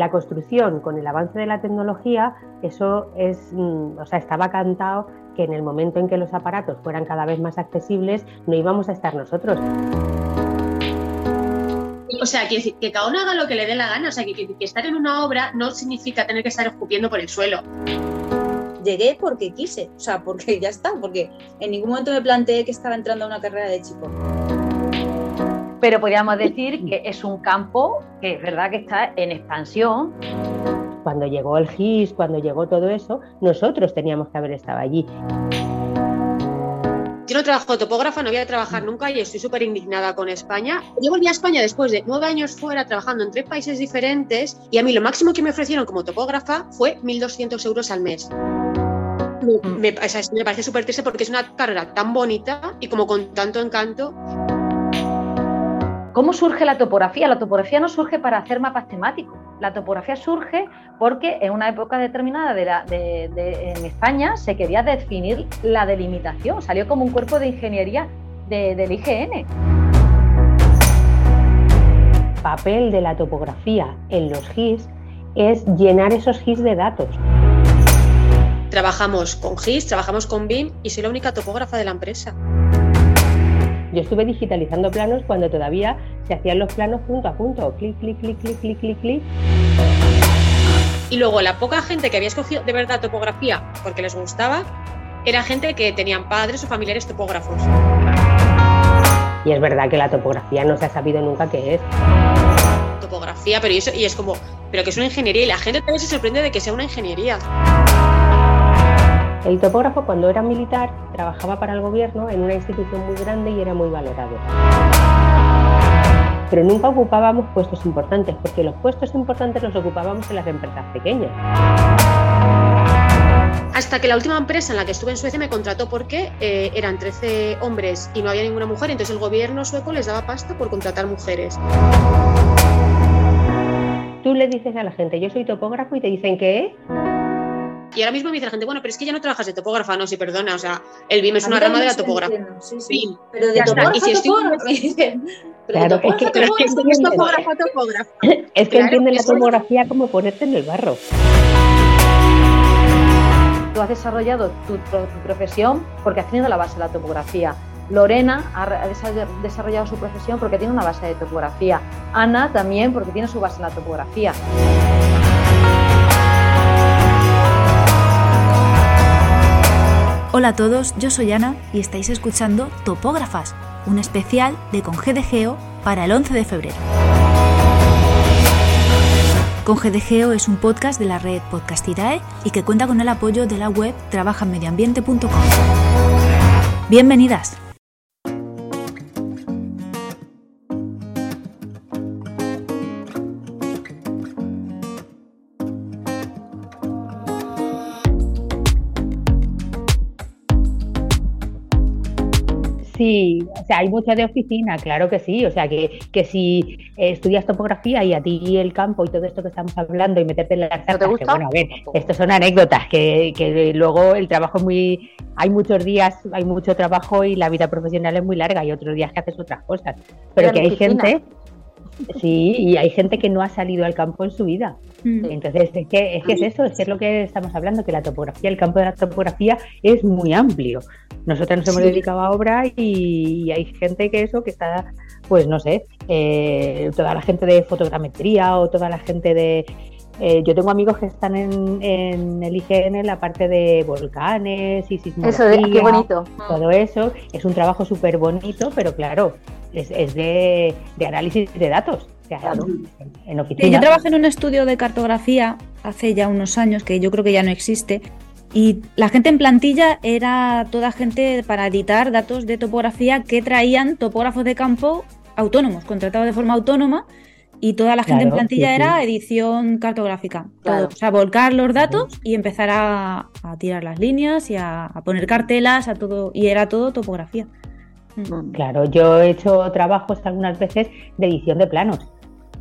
La construcción, con el avance de la tecnología, eso es, mm, o sea, estaba cantado que en el momento en que los aparatos fueran cada vez más accesibles, no íbamos a estar nosotros. O sea, que, que cada uno haga lo que le dé la gana. O sea, que, que, estar en una obra no significa tener que estar escupiendo por el suelo. Llegué porque quise, o sea, porque ya está, porque en ningún momento me planteé que estaba entrando a una carrera de chico. Pero podríamos decir que es un campo que es verdad que está en expansión. Cuando llegó el GIS, cuando llegó todo eso, nosotros teníamos que haber estado allí. Yo no trabajo topógrafa, no voy a trabajar nunca y estoy súper indignada con España. Yo volví a España después de nueve años fuera trabajando en tres países diferentes y a mí lo máximo que me ofrecieron como topógrafa fue 1.200 euros al mes. Me, me parece súper triste porque es una carrera tan bonita y como con tanto encanto. ¿Cómo surge la topografía? La topografía no surge para hacer mapas temáticos. La topografía surge porque en una época determinada de en España se quería definir la delimitación. Salió como un cuerpo de ingeniería del IGN. Papel de la topografía en los GIS es llenar esos GIS de datos. Trabajamos con GIS, trabajamos con BIM y soy la única topógrafa de la empresa. Yo estuve digitalizando planos cuando todavía se hacían los planos punto a punto, clic, clic, clic, clic, clic, clic, clic. Y luego la poca gente que había escogido de verdad topografía porque les gustaba, era gente que tenían padres o familiares topógrafos. Y es verdad que la topografía no se ha sabido nunca qué es. Topografía, pero y, eso, y es como, pero que es una ingeniería y la gente también se sorprende de que sea una ingeniería. El topógrafo cuando era militar trabajaba para el gobierno en una institución muy grande y era muy valorado. Pero nunca ocupábamos puestos importantes, porque los puestos importantes los ocupábamos en las empresas pequeñas. Hasta que la última empresa en la que estuve en Suecia me contrató porque eh, eran 13 hombres y no había ninguna mujer, entonces el gobierno sueco les daba pasta por contratar mujeres. Tú le dices a la gente, yo soy topógrafo y te dicen que y ahora mismo me dice la gente, bueno, pero es que ya no trabajas de topógrafa, no, sí, perdona, o sea, el BIM es una rama de la topografía. Sí, sí. Pero de topógrafa, y si estoy... Claro, es que, es que, es que topógrafa, topógrafa. Es que entiende la topografía como ponerte en el barro. Tú has desarrollado tu, profesión porque has tenido la base de la topografía. Lorena ha desarrollado su profesión porque tiene una base de topografía. Ana también porque tiene su base en la topografía. Hola a todos, yo soy Ana y estáis escuchando Topógrafas, un especial de Con Geo para el 11 de febrero. Con es un podcast de la red Podcastirae y que cuenta con el apoyo de la web trabajanmedioambiente.com. Bienvenidas. O sea, hay mucho de oficina, claro que sí. O sea, que, que si estudias topografía y a ti el campo y todo esto que estamos hablando y meterte en las cartas, que bueno, a ver, estos son anécdotas, que, que luego el trabajo es muy. Hay muchos días, hay mucho trabajo y la vida profesional es muy larga y otros días que haces otras cosas. Pero que hay gente Sí, y hay gente que no ha salido al campo en su vida. Mm. Entonces, es que, es que es eso, es que es lo que estamos hablando, que la topografía, el campo de la topografía es muy amplio. Nosotros nos hemos dedicado a obra y, hay gente que eso, que está, pues no sé, eh, toda la gente de fotogrametría o toda la gente de... Eh, yo tengo amigos que están en, en, el IGN en la parte de volcanes y sismología. Eso, qué bonito. Todo eso es un trabajo súper bonito, pero claro, es, de, análisis de datos. en, oficina. yo trabajé en un estudio de cartografía hace ya unos años, que yo creo que ya no existe, y la gente en plantilla era toda gente para editar datos de topografía que traían topógrafos de campo autónomos, contratados de forma autónoma, y toda la gente en plantilla era edición cartográfica. o sea, volcar los datos y empezar a, tirar las líneas y a, poner cartelas, a todo, y era todo topografía. Mm. Claro, yo he hecho trabajos algunas veces de edición de planos.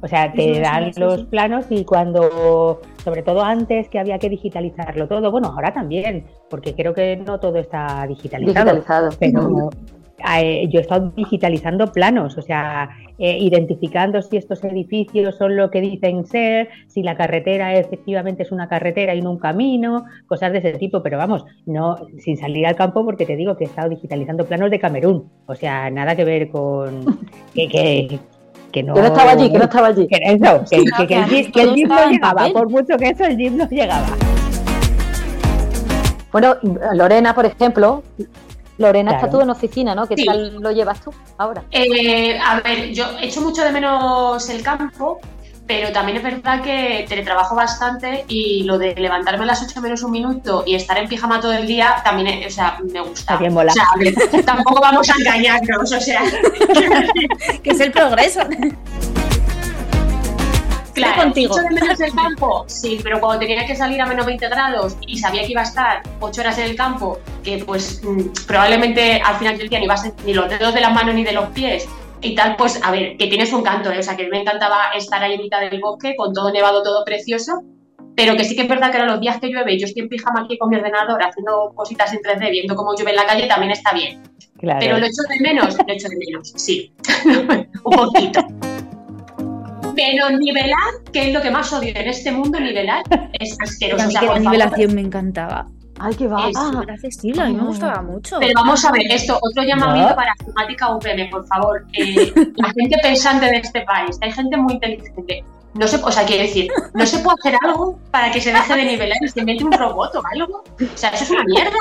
O sea, te dan los planos y cuando, sobre todo antes que había que digitalizarlo todo, bueno, ahora también, porque creo que no todo está digitalizado. Digitalizado. Pero, yo he estado digitalizando planos, o sea, eh, identificando si estos edificios son lo que dicen ser, si la carretera efectivamente es una carretera y no un camino, cosas de ese tipo, pero vamos, no sin salir al campo porque te digo que he estado digitalizando planos de Camerún, o sea, nada que ver con que, que, que no, que no estaba allí, que no estaba allí. Que, eso, que, que, que el, que el jeep no llegaba, por mucho que eso el jeep no llegaba. Bueno, Lorena, por ejemplo, Lorena, está tú en oficina, ¿no? ¿Qué tal lo llevas tú ahora? Eh, a ver, yo echo mucho de menos el campo, pero también es verdad que teletrabajo bastante y lo de levantarme a las 8 menos un minuto y estar en pijama todo el día también, o sea, me gusta. Bien o sea, tampoco vamos a engañarnos, o sea. que es el progreso. Claro, contigo. de menos el campo, sí, pero cuando tenía que salir a menos 20 grados y sabía que iba a estar 8 horas en el campo, que pues mm, probablemente al final del día ni vas ni los dedos de las manos ni de los pies y tal, pues a ver, que tienes un canto, ¿eh? o sea, que me encantaba estar ahí en mitad del bosque con todo nevado, todo precioso, pero que sí que es verdad que ahora los días que llueve yo estoy en pijama aquí con mi ordenador haciendo cositas en 3D, viendo cómo llueve en la calle, también está bien. Pero lo echo de menos, lo echo de menos, sí, un poquito. Pero nivelar, que es lo que más odio en este mundo, nivelar, es asqueroso. O sea, la nivelación me encantaba. Ay, qué va. Ah, era accesible, a mí me gustaba mucho. Pero vamos a ver, esto, otro llamamiento para Informática UPM, por favor. Eh, la gente pensante de este país, hay gente muy inteligente. No se, o sea, quiero decir, no se puede hacer algo para que se deje de nivelar y se mete un robot o algo. O sea, eso es una mierda.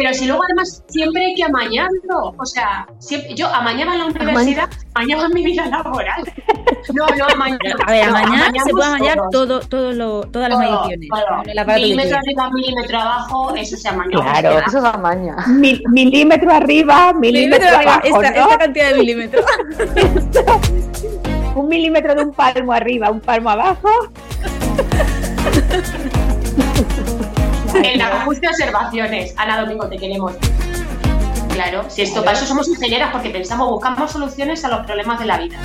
Pero si luego además siempre hay que amañarlo. O sea, siempre, yo amañaba en la universidad, amañaba en mi vida laboral. No, no amañaba. A ver, amañar se puede amañar todo, todo lo, todas las mediciones. milímetro arriba, milímetro abajo, eso se amaña. Claro, eso es amaña. milímetro arriba, milímetro, abajo. Esta, esta cantidad de milímetros. un milímetro de un palmo arriba, un palmo abajo. en la de observaciones. Ana Domingo, te queremos. Claro, si esto para eso somos ingenieras, porque pensamos, buscamos soluciones a los problemas de la vida.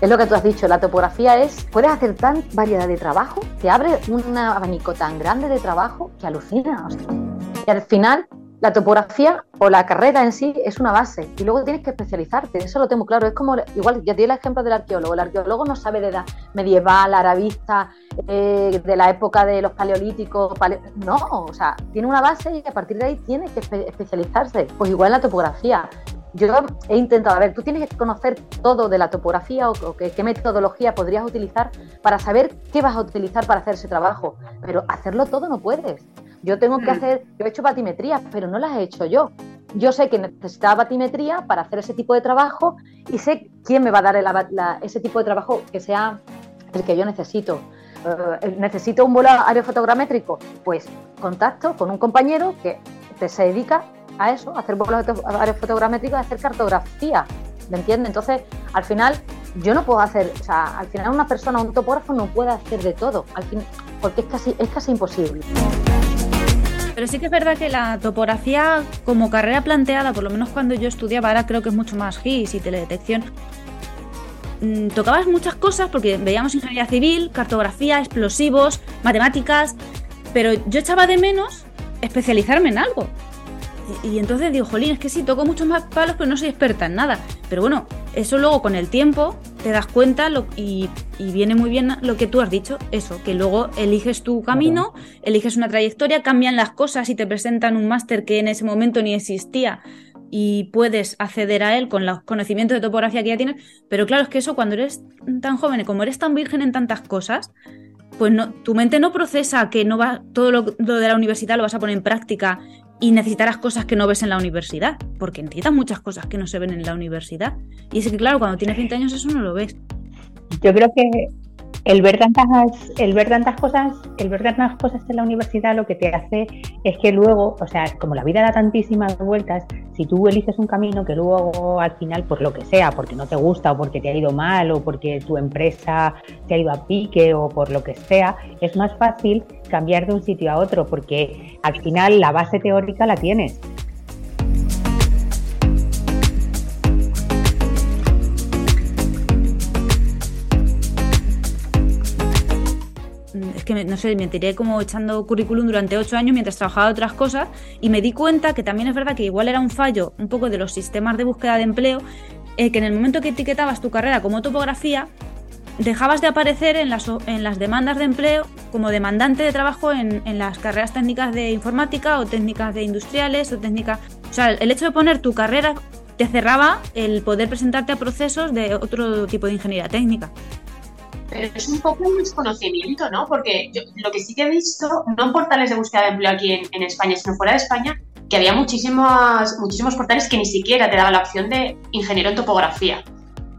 Es lo que tú has dicho, la topografía es, puedes hacer tan variedad de trabajo, te abre un abanico tan grande de trabajo que alucina. Y al final la topografía o la carrera en sí es una base y luego tienes que especializarte, eso lo tengo claro. Es como, igual, ya tiene el ejemplo del arqueólogo. El arqueólogo no sabe de edad medieval, arabista, eh, de la época de los paleolíticos. No, o sea, tiene una base y a partir de ahí tiene que especializarse. Pues igual en la topografía. Yo he intentado, a ver, tú tienes que conocer todo de la topografía o, qué metodología podrías utilizar para saber qué vas a utilizar para hacer ese trabajo, pero hacerlo todo no puedes. Yo tengo que mm. hacer, yo he hecho batimetría, pero no las he hecho yo. Yo sé que necesitaba batimetría para hacer ese tipo de trabajo y sé quién me va a dar ese tipo de trabajo que sea el que yo necesito. Eh, necesito un vuelo aerofotogramétrico, pues contacto con un compañero que se dedica a eso, hacer vuelos aerofotogramétricos, a hacer cartografía, ¿me entiendes? Entonces, al final, yo no puedo hacer, o sea, al final una persona, un topógrafo no puede hacer de todo, al fin, porque es casi, es casi imposible. Pero sí que es verdad que la topografía como carrera planteada, por lo menos cuando yo estudiaba, ahora creo que es mucho más GIS y teledetección, mm, tocabas muchas cosas porque veíamos ingeniería civil, cartografía, explosivos, matemáticas, pero yo echaba de menos especializarme en algo. Y, entonces digo, jolín, es que sí, toco muchos más palos, pero no soy experta en nada. Pero bueno, eso luego con el tiempo te das cuenta y, viene muy bien lo que tú has dicho, eso, que luego eliges tu camino, eliges una trayectoria, cambian las cosas y te presentan un máster que en ese momento ni existía y puedes acceder a él con los conocimientos de topografía que ya tienes. Pero claro, es que eso cuando eres tan joven y como eres tan virgen en tantas cosas, pues no, tu mente no procesa que no va todo lo, de la universidad lo vas a poner en práctica y necesitarás cosas que no ves en la universidad, porque necesitas muchas cosas que no se ven en la universidad. Y es que, claro, cuando tienes 20 años eso no lo ves. Yo creo que el ver tantas, el ver tantas cosas, el ver tantas cosas en la universidad lo que te hace es que luego, o sea, como la vida da tantísimas vueltas, si tú eliges un camino que luego al final, por lo que sea, porque no te gusta o porque te ha ido mal o porque tu empresa te ha ido a pique o por lo que sea, es más fácil cambiar de un sitio a otro porque al final la base teórica la tienes. Es que no sé, me tiré como echando currículum durante ocho años mientras trabajaba otras cosas y me di cuenta que también es verdad que igual era un fallo un poco de los sistemas de búsqueda de empleo, eh, que en el momento que etiquetabas tu carrera como topografía, dejabas de aparecer en las, en las demandas de empleo como demandante de trabajo en, en las carreras técnicas de informática o técnicas de industriales o técnicas... O sea, el hecho de poner tu carrera te cerraba el poder presentarte a procesos de otro tipo de ingeniería técnica. Pero es un poco un desconocimiento, ¿no? Porque yo lo que sí que he visto, no en portales de búsqueda de empleo aquí en, en España, sino fuera de España, que había muchísimos, muchísimos portales que ni siquiera te daban la opción de ingeniero en topografía.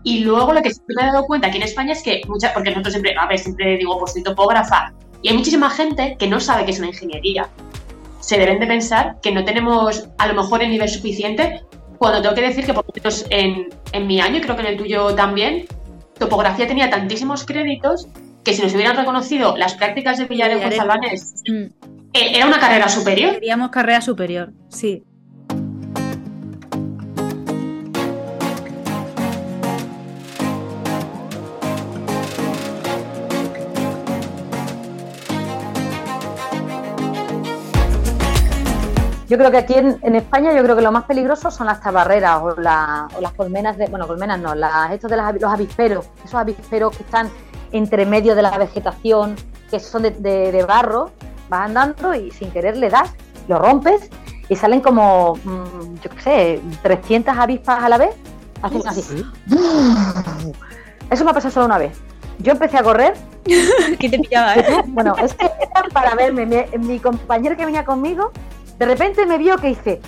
Y luego lo que sí me he dado cuenta aquí en España es que muchas, porque nosotros siempre, a ver, siempre digo, pues soy topógrafa, y hay muchísima gente que no sabe que es una ingeniería. Se deben de pensar que no tenemos a lo mejor el nivel suficiente, cuando tengo que decir que por lo menos en, en mi año, creo que en el tuyo también, topografía tenía tantísimos créditos que si nos hubieran reconocido las prácticas de Villarejo. Salvanés, Mm, eh, era una carrera superior. Queríamos carrera superior, sí. Yo creo que aquí en, en España, yo creo que lo más peligroso son las tabarreras o, la- o las colmenas de, bueno, colmenas no, las, estos de las los avisperos, esos avisperos que están entre medio de la vegetación, que son de, de- de barro, vas andando y sin querer le das, lo rompes y salen como, mm, yo qué sé, 300 avispas a la vez, hacen así. Eso me ha pasado solo una vez. Yo empecé a correr ¿Qué te pillaba, eh? bueno, es que para verme. Mi, mi compañero que venía conmigo, de repente me vio que hice.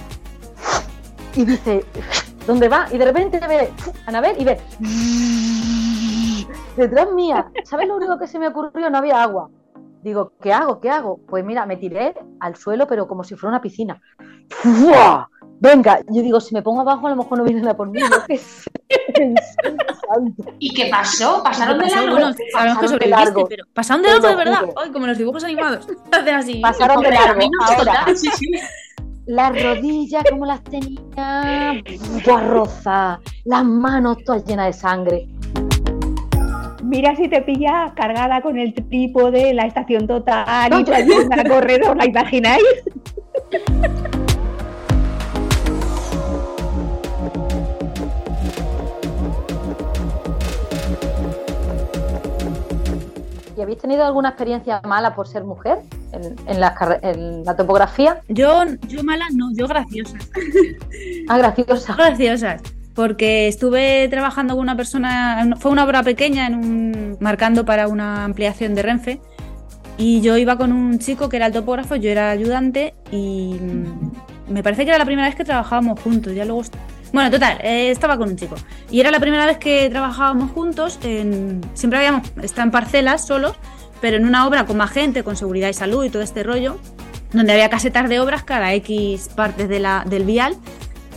Y dice, ¿dónde va? Y de repente ve Anabel y ve. Detrás mía. ¿Sabes lo único que se me ocurrió? No había agua. Digo, ¿qué hago? ¿Qué hago? Pues mira, me tiré al suelo, pero como si fuera una piscina. ¡Fua! Venga, yo digo, si me pongo abajo, a lo mejor no vienen a por mí. Qué. Santo. ¿Y qué pasó? ¿Pasaron de Pasó, largo? bueno, sabemos que Pasaron de sobreviviste, largo. pero pasaron de largo de verdad. Ay, como en los dibujos animados. Hacen así. Pasaron de largo. no Ahora, contaron, sí, sí. las rodillas como las tenía, rozadas, las manos todas llenas de sangre. Mira si te pilla cargada con el trípode, la estación total y trayendo a correr, ¿os la imagináis? ¿Y habéis tenido alguna experiencia mala por ser mujer en, en la, carre- en la topografía? Yo, yo mala no, yo graciosa. Ah, graciosa. graciosas. Porque estuve trabajando con una persona, fue una obra pequeña, en un, marcando para una ampliación de Renfe. Y yo iba con un chico que era el topógrafo, yo era ayudante y me parece que era la primera vez que trabajábamos juntos. Ya luego, bueno, total, eh, estaba con un chico. Y era la primera vez que trabajábamos juntos. en- siempre habíamos estado en parcelas solos, pero en una obra con más gente, con seguridad y salud y todo este rollo, donde había casetas de obras cada X partes de la, del vial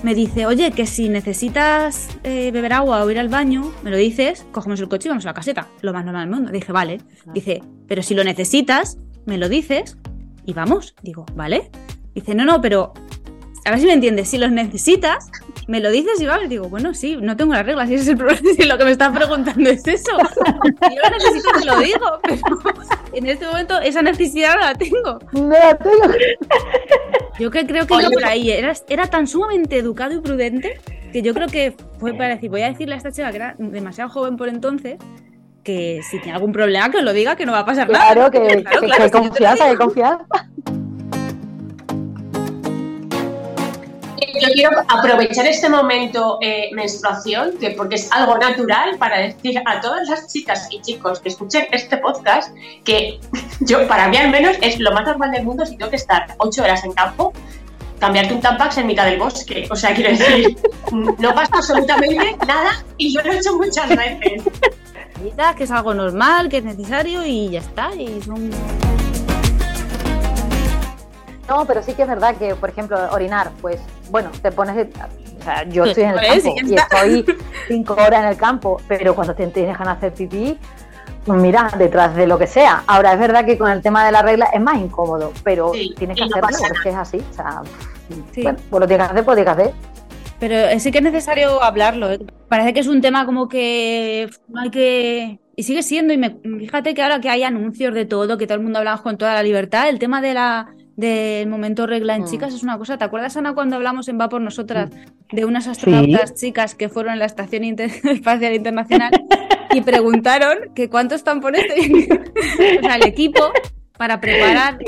me dice, oye, que si necesitas eh, beber agua o ir al baño, me lo dices, cogemos el coche y vamos a la caseta. Lo más normal del mundo. Dije, vale. Dice, pero si lo necesitas, me lo dices y vamos. Digo, vale. Dice, no, no, pero a ver si me entiendes. Si los necesitas, me lo dices y vamos. Digo, bueno, sí, no tengo las reglas. Si, ese es el problema, si lo que me estás preguntando es eso. Yo lo necesito, te lo digo. Pero en este momento esa necesidad no la tengo. No la tengo. Yo que creo que iba por ahí. Era, era tan sumamente educado y prudente que yo creo que fue para decir, voy a decirle a esta chica que era demasiado joven por entonces que si tiene algún problema que lo diga, que no va a pasar nada. Claro, que, Claro, que- claro, que lo confianza, que confianza. Yo quiero aprovechar este momento eh, menstruación, que porque es algo natural, para decir a todas las chicas y chicos que escuchen este podcast que yo, para mí al menos, es lo más normal del mundo si tengo que estar ocho horas en campo, cambiarte un tampax en mitad del bosque. O sea, quiero decir, no pasa absolutamente nada y yo lo he hecho muchas veces. Que es algo normal, que es necesario y ya está. Y son... No, pero sí que es verdad que, por ejemplo, orinar, pues, bueno, te pones. de- o sea, yo estoy en el Pues, campo y estoy cinco horas en el campo, pero cuando te, dejan hacer pipí, pues mira, detrás de lo que sea. Ahora, es verdad que con el tema de la regla es más incómodo, pero Sí, tienes que hacerlo, pasa es así. O sea, Sí. bueno, pues lo tienes que hacer, pues lo tienes que hacer. Pero sí que es necesario hablarlo. ¿eh? Parece que es un tema como que no hay que y sigue siendo, y me, fíjate que ahora que hay anuncios de todo, que todo el mundo hablamos con toda la libertad, el tema de la del momento regla en Mm. chicas es una cosa. ¿Te acuerdas, Ana, cuando hablamos en Va por Nosotras de unas astronautas chicas que fueron en la Estación Inter- Espacial Internacional y preguntaron que cuántos tampones tenían o sea, el equipo para preparar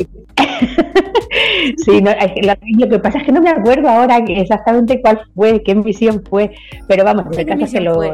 Sí, no, lo, que pasa es que no me acuerdo ahora exactamente cuál fue, qué misión fue, pero vamos, ¿Qué el caso es que misión fue?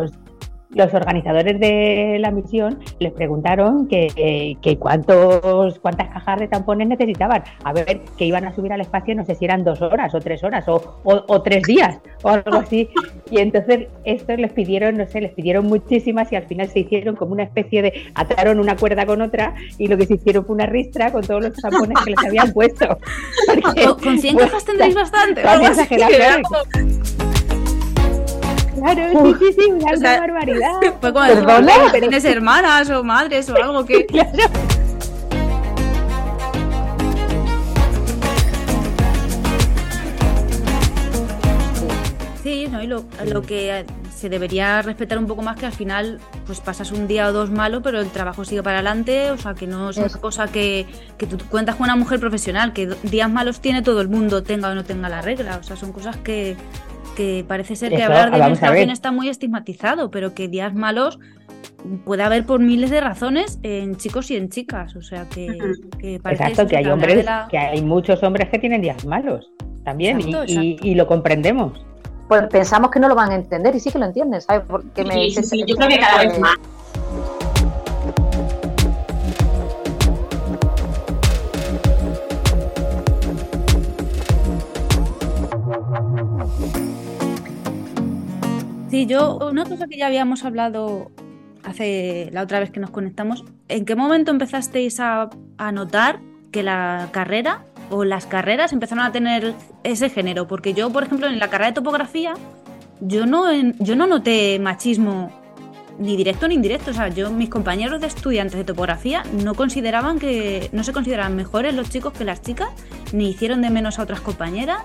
Los, organizadores de la misión les preguntaron que, que- cuántos, cuántas cajas de tampones necesitaban. A ver, que iban a subir al espacio, no sé si eran dos horas o tres horas o, o- o tres días o algo así. Y entonces estos les pidieron, no sé, les pidieron muchísimas y al final se hicieron como una especie de, ataron una cuerda con otra y lo que se hicieron fue una ristra con todos los tampones que les habían puesto. Porque, Con- Con 100 pues, cajas tendréis bastante. o claro. sí, sí, sí, una O sea, barbaridad. Fue como Perdona, ¿tienes hermanas o madres o algo que Claro. Sí, ¿no? y lo, lo que se debería respetar un poco más que al final pues pasas un día o dos malo, pero el trabajo sigue para adelante, o sea que no es una cosa que, que tú cuentas con una mujer profesional, que días malos tiene todo el mundo, tenga o no tenga la regla, o sea, son cosas que, que parece ser que Eso, hablar de menstruación está muy estigmatizado, pero que días malos puede haber por miles de razones en chicos y en chicas, o sea que, que parece Exacto, que hay hombres, la- que hay muchos hombres que tienen días malos también y- Exacto, y, y lo comprendemos. Pues pensamos que no lo van a entender y sí que lo entienden, ¿sabes? Porque me Sí, sí, sí, yo creo que cada vez más. Sí, yo, una cosa que ya habíamos hablado hace la otra vez que nos conectamos, ¿en qué momento empezasteis a, notar que la carrera o las carreras empezaron a tener ese género? Porque yo, por ejemplo, en la carrera de topografía, yo no, yo no noté machismo ni directo ni indirecto. O sea, yo, mis compañeros de estudiantes de topografía no consideraban que, no se consideraban mejores los chicos que las chicas, ni hicieron de menos a otras compañeras,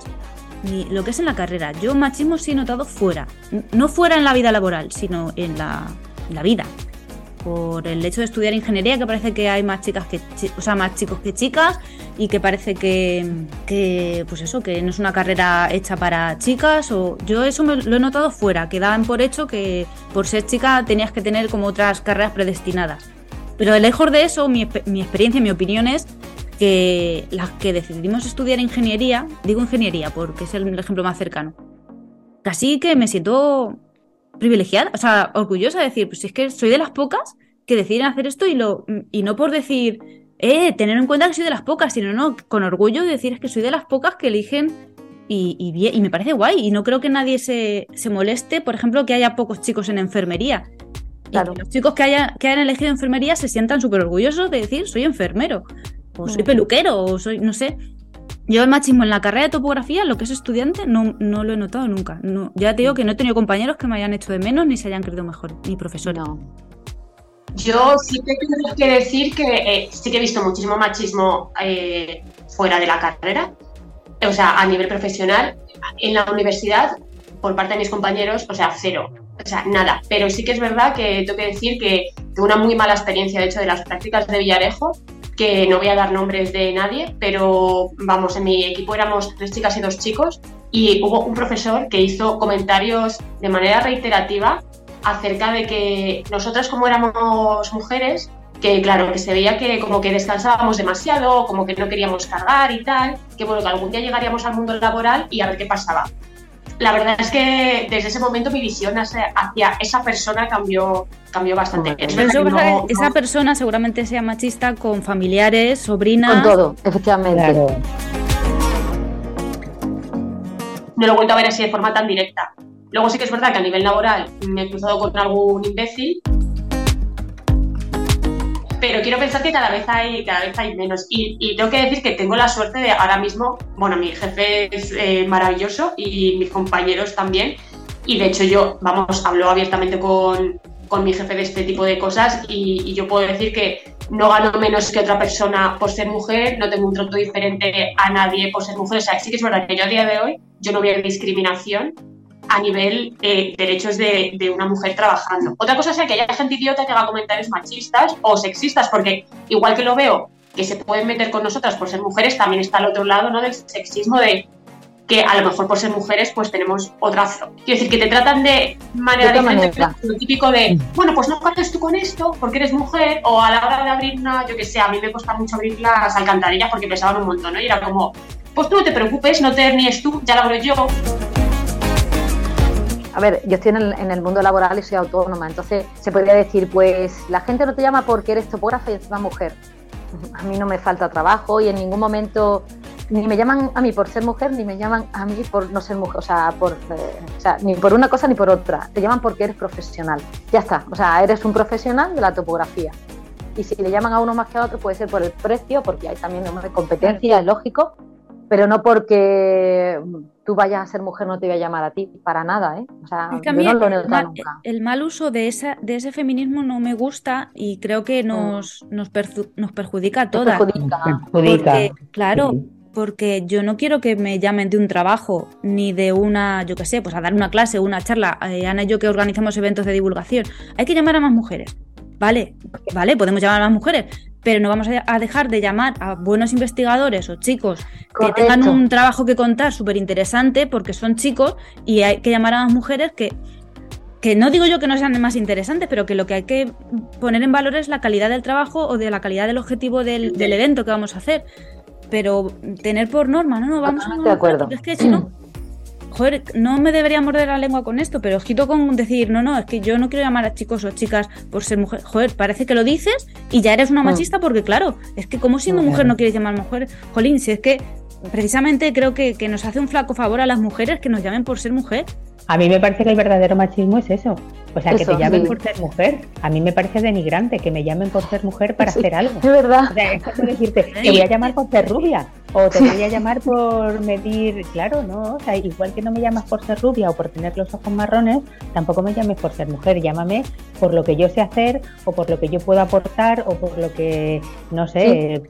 ni lo que es en la carrera. Yo machismo sí he notado fuera. No fuera en la vida laboral, sino en la, la vida. Por el hecho de estudiar ingeniería, que parece que hay más chicas que o sea, más chicos que chicas, y que parece que, que, pues eso, que no es una carrera hecha para chicas. O yo eso me lo he notado fuera, que daban por hecho que por ser chica tenías que tener como otras carreras predestinadas. Pero lejos de eso, mi, mi experiencia, mi opinión es que las que decidimos estudiar ingeniería, digo ingeniería porque es el ejemplo más cercano, casi que me siento privilegiada, o sea, orgullosa de decir, pues es que soy de las pocas que deciden hacer esto y, lo, y no por decir, eh, tener en cuenta que soy de las pocas, sino no, con orgullo de decir es que soy de las pocas que eligen y, y, y me parece guay y no creo que nadie se, se moleste, por ejemplo, que haya pocos chicos en enfermería. Y Claro. que los chicos que, haya, que hayan elegido enfermería se sientan súper orgullosos de decir soy enfermero, o soy peluquero, o soy, no sé. Yo el machismo en la carrera de topografía, lo que es estudiante, no, no lo he notado nunca. No, ya te digo que no he tenido compañeros que me hayan hecho de menos ni se hayan creído mejor, ni profesores. No. Yo sí que tengo que decir que eh, sí que he visto muchísimo machismo eh, fuera de la carrera, o sea, a nivel profesional. En la universidad, por parte de mis compañeros, o sea, cero, o sea, nada. Pero sí que es verdad que tengo que decir que tuve una muy mala experiencia, de hecho, de las prácticas de Villarejo, que no voy a dar nombres de nadie, pero vamos, en mi equipo éramos tres chicas y dos chicos, y hubo un profesor que hizo comentarios de manera reiterativa acerca de que nosotras como éramos mujeres, que claro, que se veía que como que descansábamos demasiado, como que no queríamos cargar y tal, que bueno, que algún día llegaríamos al mundo laboral y a ver qué pasaba. La verdad es que desde ese momento mi visión hacia, hacia esa persona cambió, cambió bastante. Es Pero que no- esa no- persona seguramente sea machista con familiares, sobrinas. Con todo, efectivamente. Claro. no lo he vuelto a ver así de forma tan directa. Luego sí que es verdad que a nivel laboral me he cruzado con algún imbécil, pero quiero pensar que cada vez hay, cada vez hay menos. Y, y tengo que decir que tengo la suerte de ahora mismo, bueno, mi jefe es eh, maravilloso y mis compañeros también. Y de hecho yo, vamos, hablo abiertamente con, con mi jefe de este tipo de cosas y, y yo puedo decir que no gano menos que otra persona por ser mujer, no tengo un trato diferente a nadie por ser mujer. O sea, sí que es verdad que yo a día de hoy yo no veo discriminación a nivel eh, derechos de, de, una mujer trabajando. Otra cosa es que haya gente idiota que haga comentarios machistas o sexistas, porque igual que lo veo que se pueden meter con nosotras por ser mujeres, también está al otro lado ¿no? del sexismo de que a lo mejor por ser mujeres pues tenemos otra... Quiero decir, que te tratan de manera diferente, lo típico de, mm. bueno, pues no cargues tú con esto porque eres mujer, o a la hora de abrir una, yo que sé, a mí me cuesta mucho abrir las alcantarillas porque pesaban un montón, ¿no? Y era como, pues tú no te preocupes, no te hernies tú, ya lo abro yo. A ver, yo estoy en el, mundo laboral y soy autónoma, entonces se podría decir, pues la gente no te llama porque eres topógrafa y eres una mujer. A mí no me falta trabajo y en ningún momento ni me llaman a mí por ser mujer, ni me llaman a mí por no ser mujer, o sea, por, eh, ni por una cosa ni por otra. Te llaman porque eres profesional. Ya está, o sea, eres un profesional de la topografía. Y si le llaman a uno más que a otro, puede ser por el precio, porque hay también una competencia, es lógico, pero no porque tú vayas a ser mujer no te voy a llamar a ti, para nada, ¿eh? O sea, es que a mí el, mal, el, mal, uso de, esa, de ese feminismo no me gusta y creo que nos, nos, nos perjudica a todas. Perjudica. Porque, claro, porque yo no quiero que me llamen de un trabajo ni de una, yo qué sé, pues a dar una clase o una charla. Eh, Ana y yo que organizamos eventos de divulgación. Hay que llamar a más mujeres. Vale, vale, podemos llamar a más mujeres, pero no vamos a dejar de llamar a buenos investigadores o chicos que tengan un trabajo que contar súper interesante porque son chicos y hay que llamar a más mujeres que, que no digo yo que no sean más interesantes, pero que lo que hay que poner en valor es la calidad del trabajo o de la calidad del objetivo del, del evento que vamos a hacer. Pero tener por norma, no, no, vamos a... De acuerdo. Es que si no, joder, no me debería morder la lengua con esto, pero ojito con decir, no, no, es que yo no quiero llamar a chicos o chicas por ser mujer. Joder, parece que lo dices y ya eres una mm. machista porque, claro, es que como siendo mujer no quieres llamar mujer. Jolín, si es que precisamente creo que, que nos hace un flaco favor a las mujeres que nos llamen por ser mujer. A mí me parece que el verdadero machismo es eso. O sea, que te llamen por ser mujer. A mí me parece denigrante que me llamen por ser mujer para hacer algo. Es verdad. O sea, es como decirte, te voy a llamar por ser rubia. O te voy a llamar por medir. Claro, no. O sea, igual que no me llamas por ser rubia o por tener los ojos marrones, tampoco me llames por ser mujer. Llámame por lo que yo sé hacer o por lo que yo puedo aportar o por lo que, no sé,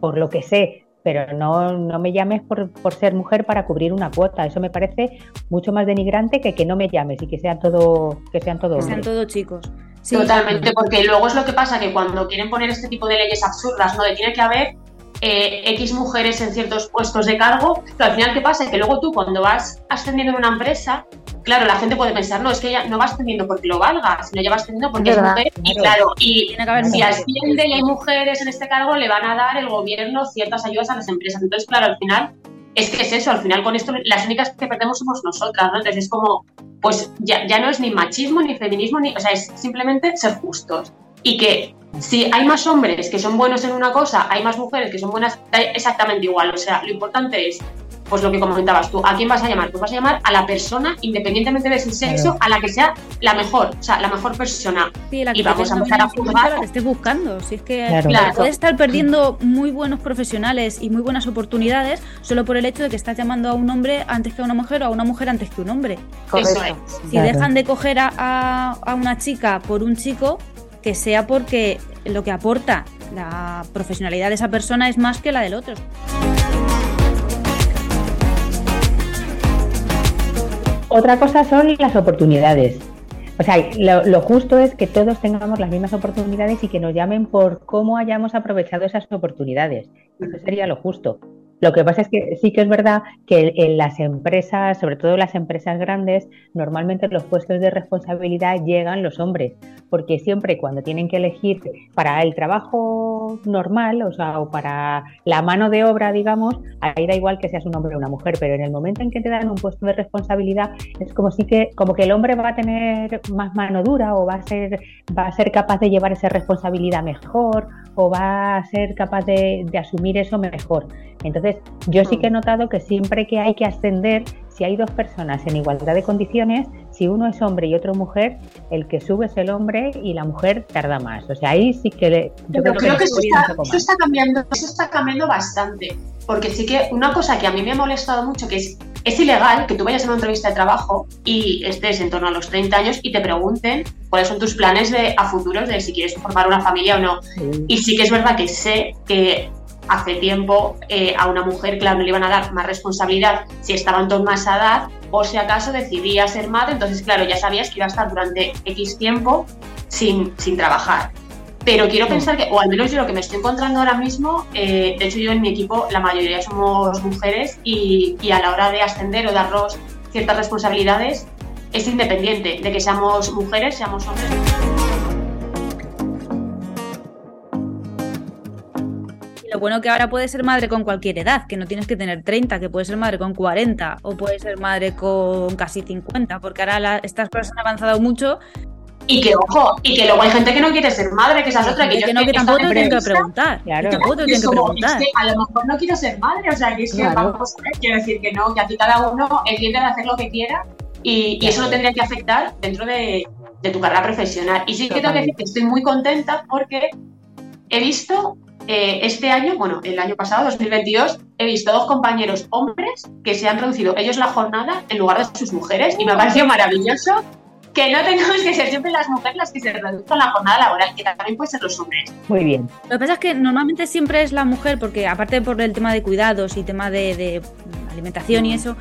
por lo que sé pero no, no me llames por, por, ser mujer para cubrir una cuota. Eso me parece mucho más denigrante que que no me llames y que sean todo, que sean todos. Que sean todos chicos. Totalmente, porque luego es lo que pasa que cuando quieren poner este tipo de leyes absurdas, ¿no? De tiene que haber eh, X mujeres en ciertos puestos de cargo, pero al final, ¿qué pasa? Que luego tú, cuando vas ascendiendo en una empresa, claro, la gente puede pensar, no, es que ya no vas ascendiendo porque lo valga, sino ya vas ascendiendo porque es, mujer. Y claro, y si asciende y hay mujeres en este cargo, le van a dar el gobierno ciertas ayudas a las empresas. Entonces, claro, al final es que es eso, al final con esto las únicas que perdemos somos nosotras, ¿no? Entonces es como, pues ya, ya no es ni machismo, ni feminismo, ni, o sea, es simplemente ser justos. Y que si hay más hombres que son buenos en una cosa, hay más mujeres que son buenas, exactamente igual. O sea, lo importante es, pues lo que comentabas tú, ¿a quién vas a llamar? Tú vas a llamar a la persona, independientemente de su sexo, a la que sea la mejor, o sea, la mejor persona. Sí, la que y vamos a empezar a juzgar. que estés buscando. Si es que claro. puedes estar perdiendo muy buenos profesionales y muy buenas oportunidades solo por el hecho de que estás llamando a un hombre antes que a una mujer o a una mujer antes que a un hombre. Eso es. Si dejan de coger a, a una chica por un chico, que sea porque lo que aporta la profesionalidad de esa persona es más que la del otro. Otra cosa son las oportunidades. O sea, lo, justo es que todos tengamos las mismas oportunidades y que nos llamen por cómo hayamos aprovechado esas oportunidades. Eso sería lo justo. Lo que pasa es que sí que es verdad que en las empresas, sobre todo las empresas grandes, normalmente los puestos de responsabilidad llegan los hombres, porque siempre cuando tienen que elegir para el trabajo normal, o sea, o para la mano de obra, digamos, ahí da igual que seas un hombre o una mujer, pero en el momento en que te dan un puesto de responsabilidad es como si que como que el hombre va a tener más mano dura o va a ser va a ser capaz de llevar esa responsabilidad mejor o va a ser capaz de, de asumir eso mejor. Entonces, yo sí que he mm. notado que siempre que hay que ascender, si hay dos personas en igualdad de condiciones, si uno es hombre y otro mujer, el que sube es el hombre y la mujer tarda más. O sea, ahí sí que yo creo, que, eso, está, cambiando, eso está cambiando bastante. Porque sí que una cosa que a mí me ha molestado mucho, que es, es ilegal que tú vayas a una entrevista de trabajo y estés en torno a los 30 años y te pregunten cuáles son tus planes de, a futuros de si quieres formar una familia o no. Y sí que es verdad que sé que hace tiempo eh, a una mujer, claro, no le iban a dar más responsabilidad si estaba en más edad o si acaso decidía ser madre, entonces, claro, ya sabías que iba a estar durante X tiempo sin, sin trabajar. Pero quiero pensar que, o al menos yo lo que me estoy encontrando ahora mismo, eh, de hecho yo en mi equipo la mayoría somos mujeres y, y a la hora de ascender o darnos ciertas responsabilidades es independiente de que seamos mujeres, seamos hombres. Lo bueno que ahora puedes ser madre con cualquier edad, que no tienes que tener 30, que puedes ser madre con 40 o puedes ser madre con casi 50, porque ahora estas cosas han avanzado mucho y que, ojo, y que luego hay gente que no quiere ser madre, que esa es otra. Que, yo no, que tampoco te tienen que preguntar. Claro. Tampoco te tienen que preguntar. Es que a lo mejor no quiero ser madre, o sea, que es que vamos a ver, quiero decir que no, que aquí cada uno entiende de hacer lo que quiera y, y, eso no tendría que afectar dentro de, de, tu carrera profesional. Y sí que tengo que decir que estoy muy contenta porque he visto eh, este año, bueno, el año pasado, 2022, he visto dos compañeros hombres que se han reducido ellos la jornada en lugar de sus mujeres y me ha parecido maravilloso que no tengamos que ser siempre las mujeres las que se reduzcan la jornada laboral, que también pueden ser los hombres. Muy bien. Lo que pasa es que normalmente siempre es la mujer, porque aparte por el tema de cuidados y tema de, alimentación y eso,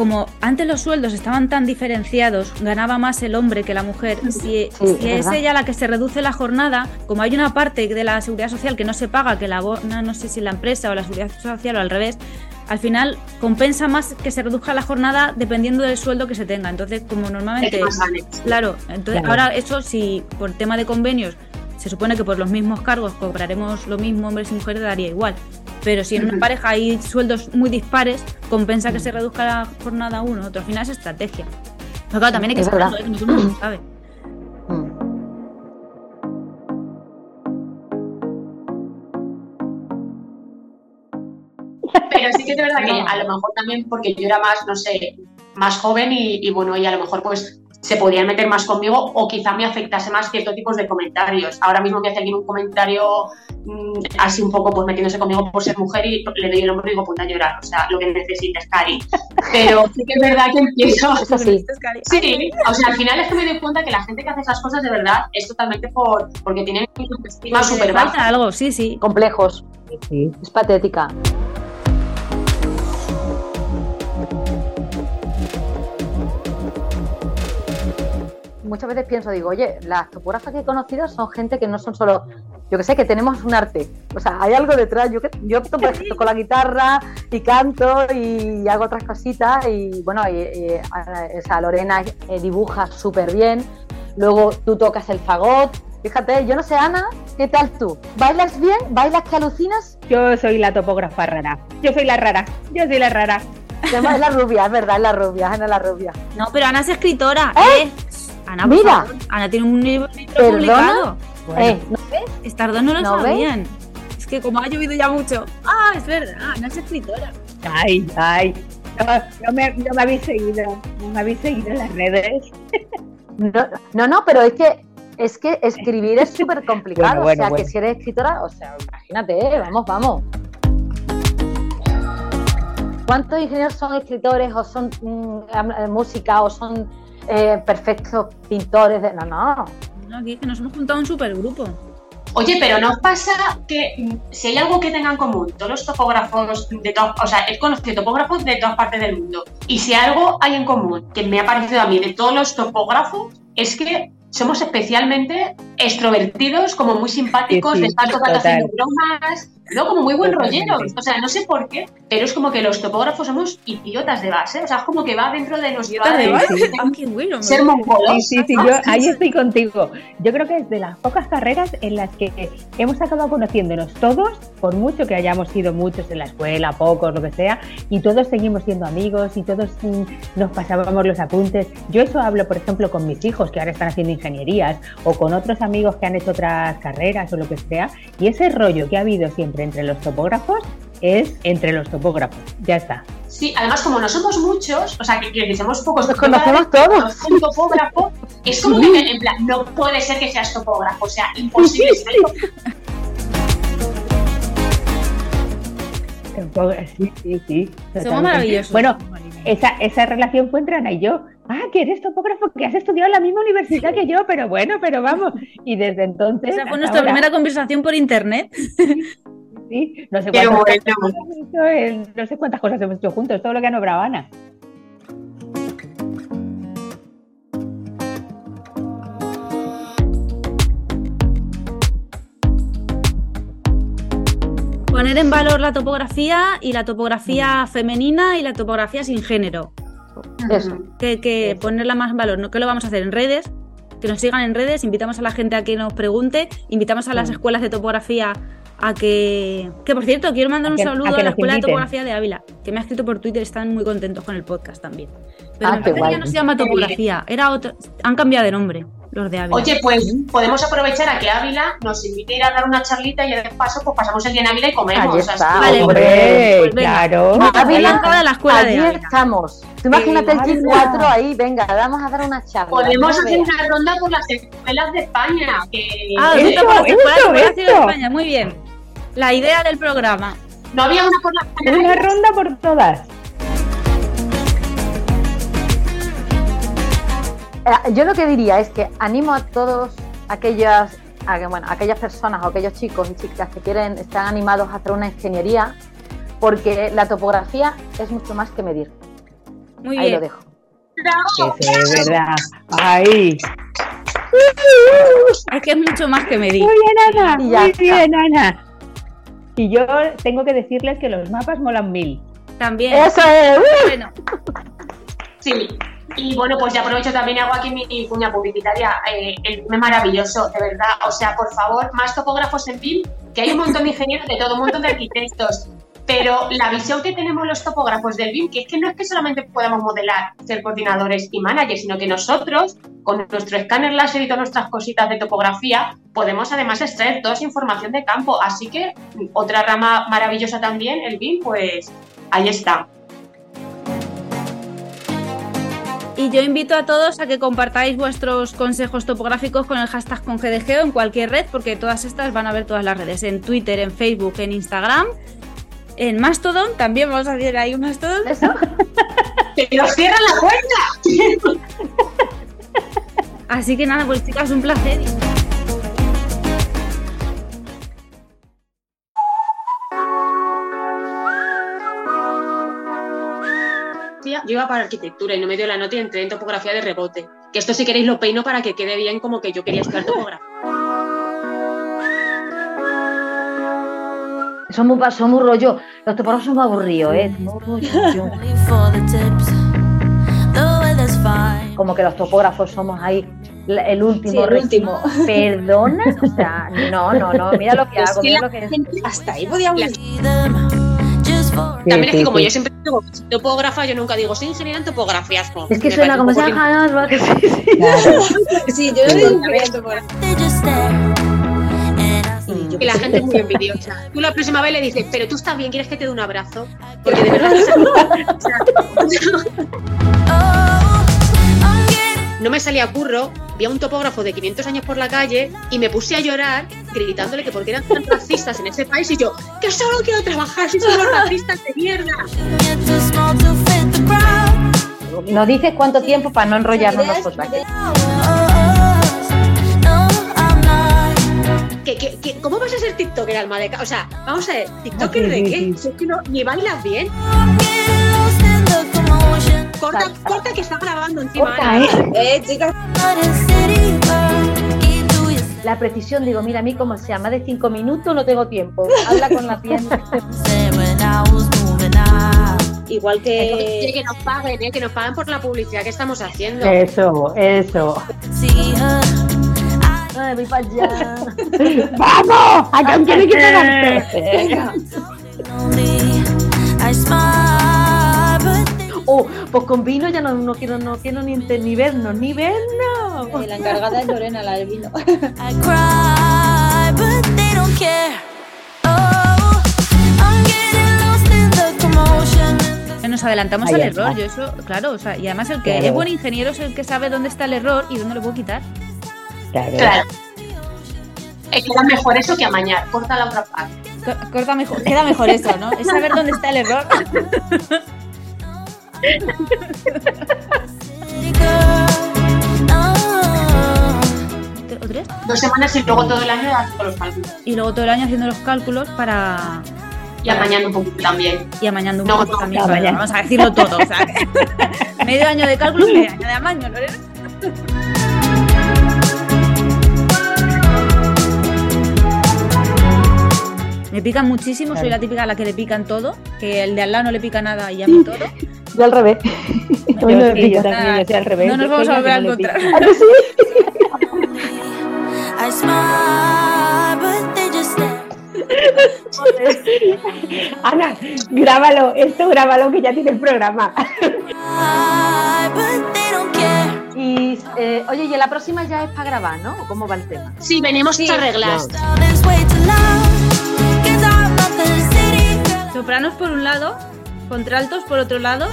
como antes los sueldos estaban tan diferenciados, ganaba más el hombre que la mujer. Si, es ella la que se reduce la jornada, como hay una parte de la seguridad social que no se paga, que la no sé si la empresa o la seguridad social o al revés, al final compensa más que se reduzca la jornada dependiendo del sueldo que se tenga. Entonces, como normalmente, claro, entonces ahora eso si por tema de convenios se supone que por los mismos cargos cobraremos lo mismo hombres y mujeres daría igual. Pero si en una pareja hay sueldos muy dispares, compensa que se reduzca la jornada uno, otro. Al final es estrategia. Pero claro, también hay que saberlo, ¿eh? que no todo el mundo sabe. Pero sí que es verdad que a lo mejor también porque yo era más, no sé, más joven y, bueno, y a lo mejor pues se podían meter más conmigo o quizá me afectase más ciertos tipos de comentarios. Ahora mismo me hace alguien un comentario mm, así un poco pues metiéndose conmigo por ser mujer y le doy el hombro y digo, puta llorar, o sea, lo que necesites, Cari. Pero sí que es verdad que empiezo... sí. sí, o sea, al final es que me doy cuenta que la gente que hace esas cosas de verdad es totalmente por porque tienen estima súper baja. algo, sí, sí. Complejos. Sí. Es patética. Muchas veces pienso, digo, oye, las topógrafas que he conocido son gente que no son solo, yo que sé, que tenemos un arte. O sea, hay algo detrás. Yo, yo toco la guitarra y canto y hago otras cositas. Y bueno, y, esa Lorena eh, dibuja súper bien. Luego tú tocas el fagot. Fíjate, yo no sé, Ana, ¿qué tal tú? ¿Bailas bien? ¿Bailas que alucinas? Yo soy la topógrafa rara. Yo soy la rara. Yo soy la rara. Es la rubia, es verdad, es la rubia, Ana la rubia. No, pero Ana es escritora. ¿Eh? ¿eh? Ana, Mira, Ana tiene un libro publicado. Eh, ¿no ves? Estardos no lo sabían. Es que como ha llovido ya mucho. Ah, es verdad, Ana es escritora. Ay, ay. No, me, no me habéis seguido, no me habéis seguido en las redes. No, no, pero es que es que escribir es súper complicado. o sea, que si eres escritora, o sea, imagínate, ¿eh? vamos, vamos. ¿Cuántos ingenieros son escritores o son mm, música o son eh, perfectos pintores de. No, no. No, aquí es que nos hemos juntado un supergrupo. Oye, pero ¿no pasa que mm, si hay algo que tengan en común todos los topógrafos de todas, o sea, he conocido topógrafos de todas partes del mundo, y si algo hay en común que me ha parecido a mí de todos los topógrafos, es que somos especialmente extrovertidos, como muy simpáticos, de estar todo haciendo bromas, no, como muy buen rollero. O sea, no sé por qué, pero es como que los topógrafos somos idiotas de base. O sea, es como que va dentro de nuestra de base. ser mongolos. Sí, sí, sí, yo ahí estoy contigo. Yo creo que es de las pocas carreras en las que hemos acabado conociéndonos todos, por mucho que hayamos sido muchos en la escuela, pocos, lo que sea, y todos seguimos siendo amigos y todos mm, nos pasábamos los apuntes. Yo eso hablo, por ejemplo, con mis hijos que ahora están haciendo ingenierías o con otros amigos que han hecho otras carreras o lo que sea, y ese rollo que ha habido siempre entre los topógrafos es entre los topógrafos. Ya está. Sí, además como no somos muchos, o sea, que, que somos pocos, nos conocemos todos. Un topógrafo es como que en plan, no puede ser que seas topógrafo, o sea, imposible. Sí, sí, sí. Somos maravillosos. Bueno, esa, esa relación fue entre Ana y yo. Ah, que eres topógrafo, que has estudiado en la misma universidad que yo, pero bueno, pero vamos. Y desde entonces. Esa fue nuestra primera conversación por internet. Sí, no sé cuántas, bueno. no sé cuántas cosas hemos hecho juntos, todo lo que ha nombrado Ana. Poner en valor la topografía y la topografía femenina y la topografía sin género. Eso. Que, que ponerla más en valor. ¿no? ¿Qué lo vamos a hacer? En redes. Que nos sigan en redes. Invitamos a la gente a que nos pregunte. Invitamos a las Sí. escuelas de topografía a que. Que por cierto, quiero mandar A un que- saludo a a, que la Escuela de. Topografía de Ávila, que me ha escrito por Twitter. Están muy contentos con el podcast también. Pero Ah, me parece que ya no se llama topografía. Era otro. Han cambiado de nombre, los de Ávila. Oye, pues podemos aprovechar a que Ávila nos invite a ir a dar una charlita y de paso pues pasamos el día en Ávila y comemos. Ahí está. que- Vale, Hombre, pues venga. claro. Ávila toda la escuela de allí Ávila. estamos. Tú imagínate el Ávila. G4 ahí, venga, vamos a dar una charla. Podemos hacer una ronda por las escuelas de España. Que Ah, esto de de eso. España. Muy bien. La idea del programa. no había una por las Una ronda por todas. Eh, Yo lo que diría es que animo a todos aquellas, a que, bueno, aquellas personas o aquellos chicos y chicas que quieren, están animados a hacer una ingeniería, porque la topografía es mucho más que medir. Muy Ahí lo bien. dejo. Sí, es verdad. Ay. Es que es mucho más que medir. Muy bien, Ana. Muy bien, Ana. Y yo tengo que decirles que los mapas molan mil. También. Eso es. ¡uh! Bueno, Sí. Y bueno, pues ya aprovecho también hago aquí mi, cuña publicitaria. Eh, el es maravilloso, de verdad. O sea, por favor, más topógrafos en BIM, que hay un montón de ingenieros de todo, un montón de arquitectos. Pero la visión que tenemos los topógrafos del BIM, que es que no es que solamente podamos modelar, ser coordinadores y managers, sino que nosotros, con nuestro escáner láser y todas nuestras cositas de topografía, podemos además extraer toda esa información de campo. Así que otra rama maravillosa también, el BIM, pues ahí está. y yo invito a todos a que compartáis vuestros consejos topográficos con el hashtag con en cualquier red, porque todas estas van a ver todas las redes, en Twitter, en Facebook, en Instagram, en Mastodon, también vamos a hacer ahí un Mastodon. Eso. ¡Que nos cierran la puerta! Así que nada, pues chicas, un placer. Yo iba para arquitectura y no me dio la nota y entré en topografía de rebote. Que esto si queréis lo peino para que quede bien como que yo quería estudiar topografía. Son muy, son muy rollo. Los topógrafos son muy aburridos, ¿eh? Como que los topógrafos somos ahí el último. Sí, el último. Perdona, o sea, no, no, no, mira lo que Es hago, que mira la lo que es. Hasta ahí podíamos También es sí, que como sí. yo siempre digo soy topógrafa, yo nunca digo soy ingeniera en topografías. no. Es que Me suena como un se poco llama, que sí, sí. Claro. Sí, yo no digo ingeniero topográfico. they Y yo que la qué sé. gente es muy envidiosa. Tú la próxima vez le dices, pero tú estás bien, ¿quieres que te dé un abrazo? Porque de verdad no me salía curro, vi a un topógrafo de 500 años por la calle y me puse a llorar gritándole que porque eran tan racistas en ese país y yo, que solo quiero trabajar si son los racistas de mierda. Nos dices cuánto tiempo para no enrollarnos nosotras. Not. ¿Que, que, que- cómo vas a ser TikToker, alma de O sea, vamos a ver, ¿TikToker de qué? Si es que no, ni bailas bien. Corta, corta que está grabando encima. Corta. ¿eh? Eh, chicas. La precisión, digo, mira, a mí como sea más de cinco minutos no tengo tiempo. Habla con la tienda. Igual que que nos paguen, ¿eh? que nos paguen por la publicidad que estamos haciendo. Eso, eso. Ay, voy para allá. ¡Vamos! ¿A quién quiere que they Oh, pues con vino ya no, no quiero, no quiero ni, ni vernos, ni vernos. eh, la encargada es Lorena, la del vino. I cry, but they don't care. Oh, I'm getting lost in the commotion. Nos adelantamos Ahí al está. error, yo eso, claro, o sea, y además el que Claro. es buen ingeniero es el que sabe dónde está el error y dónde lo puedo quitar. Claro. Claro. Es que era mejor eso que amañar. Corta la otra parte. Co- Corta mejor, queda mejor eso, ¿no? Es saber dónde está el error. O tres. Dos semanas y luego todo el año haciendo los cálculos. Y luego todo el año haciendo los cálculos para. Y amañando un poquito también. Y amañando un No, poco no, también. no, vamos a decirlo todo. o sea, medio año de cálculos, medio año de amaño, Lorena. Me pican muchísimo, soy la típica a la que le pican todo, que el de al lado no le pica nada y a mí todo. Yo al revés. No, Yo yo sí, sí, yo nada, también, yo soy al revés. no nos vamos a volver a encontrar. I smile, but they just stare. Ana, grábalo, esto grábalo que ya tiene el programa. Y, eh, oye, y en la próxima ya es para grabar, ¿no? ¿O ¿Cómo va el tema? Sí, venimos a reglas. Sound Sopranos por un lado, contraltos por otro lado.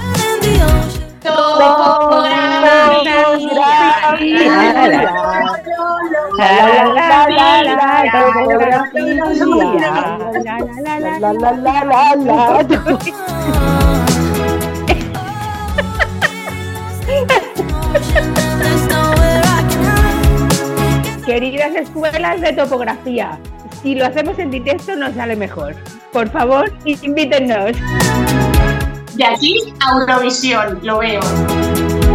Queridas escuelas de topografía, si lo hacemos en directo nos sale mejor. Por favor, invítennos. De aquí a Eurovisión, lo veo.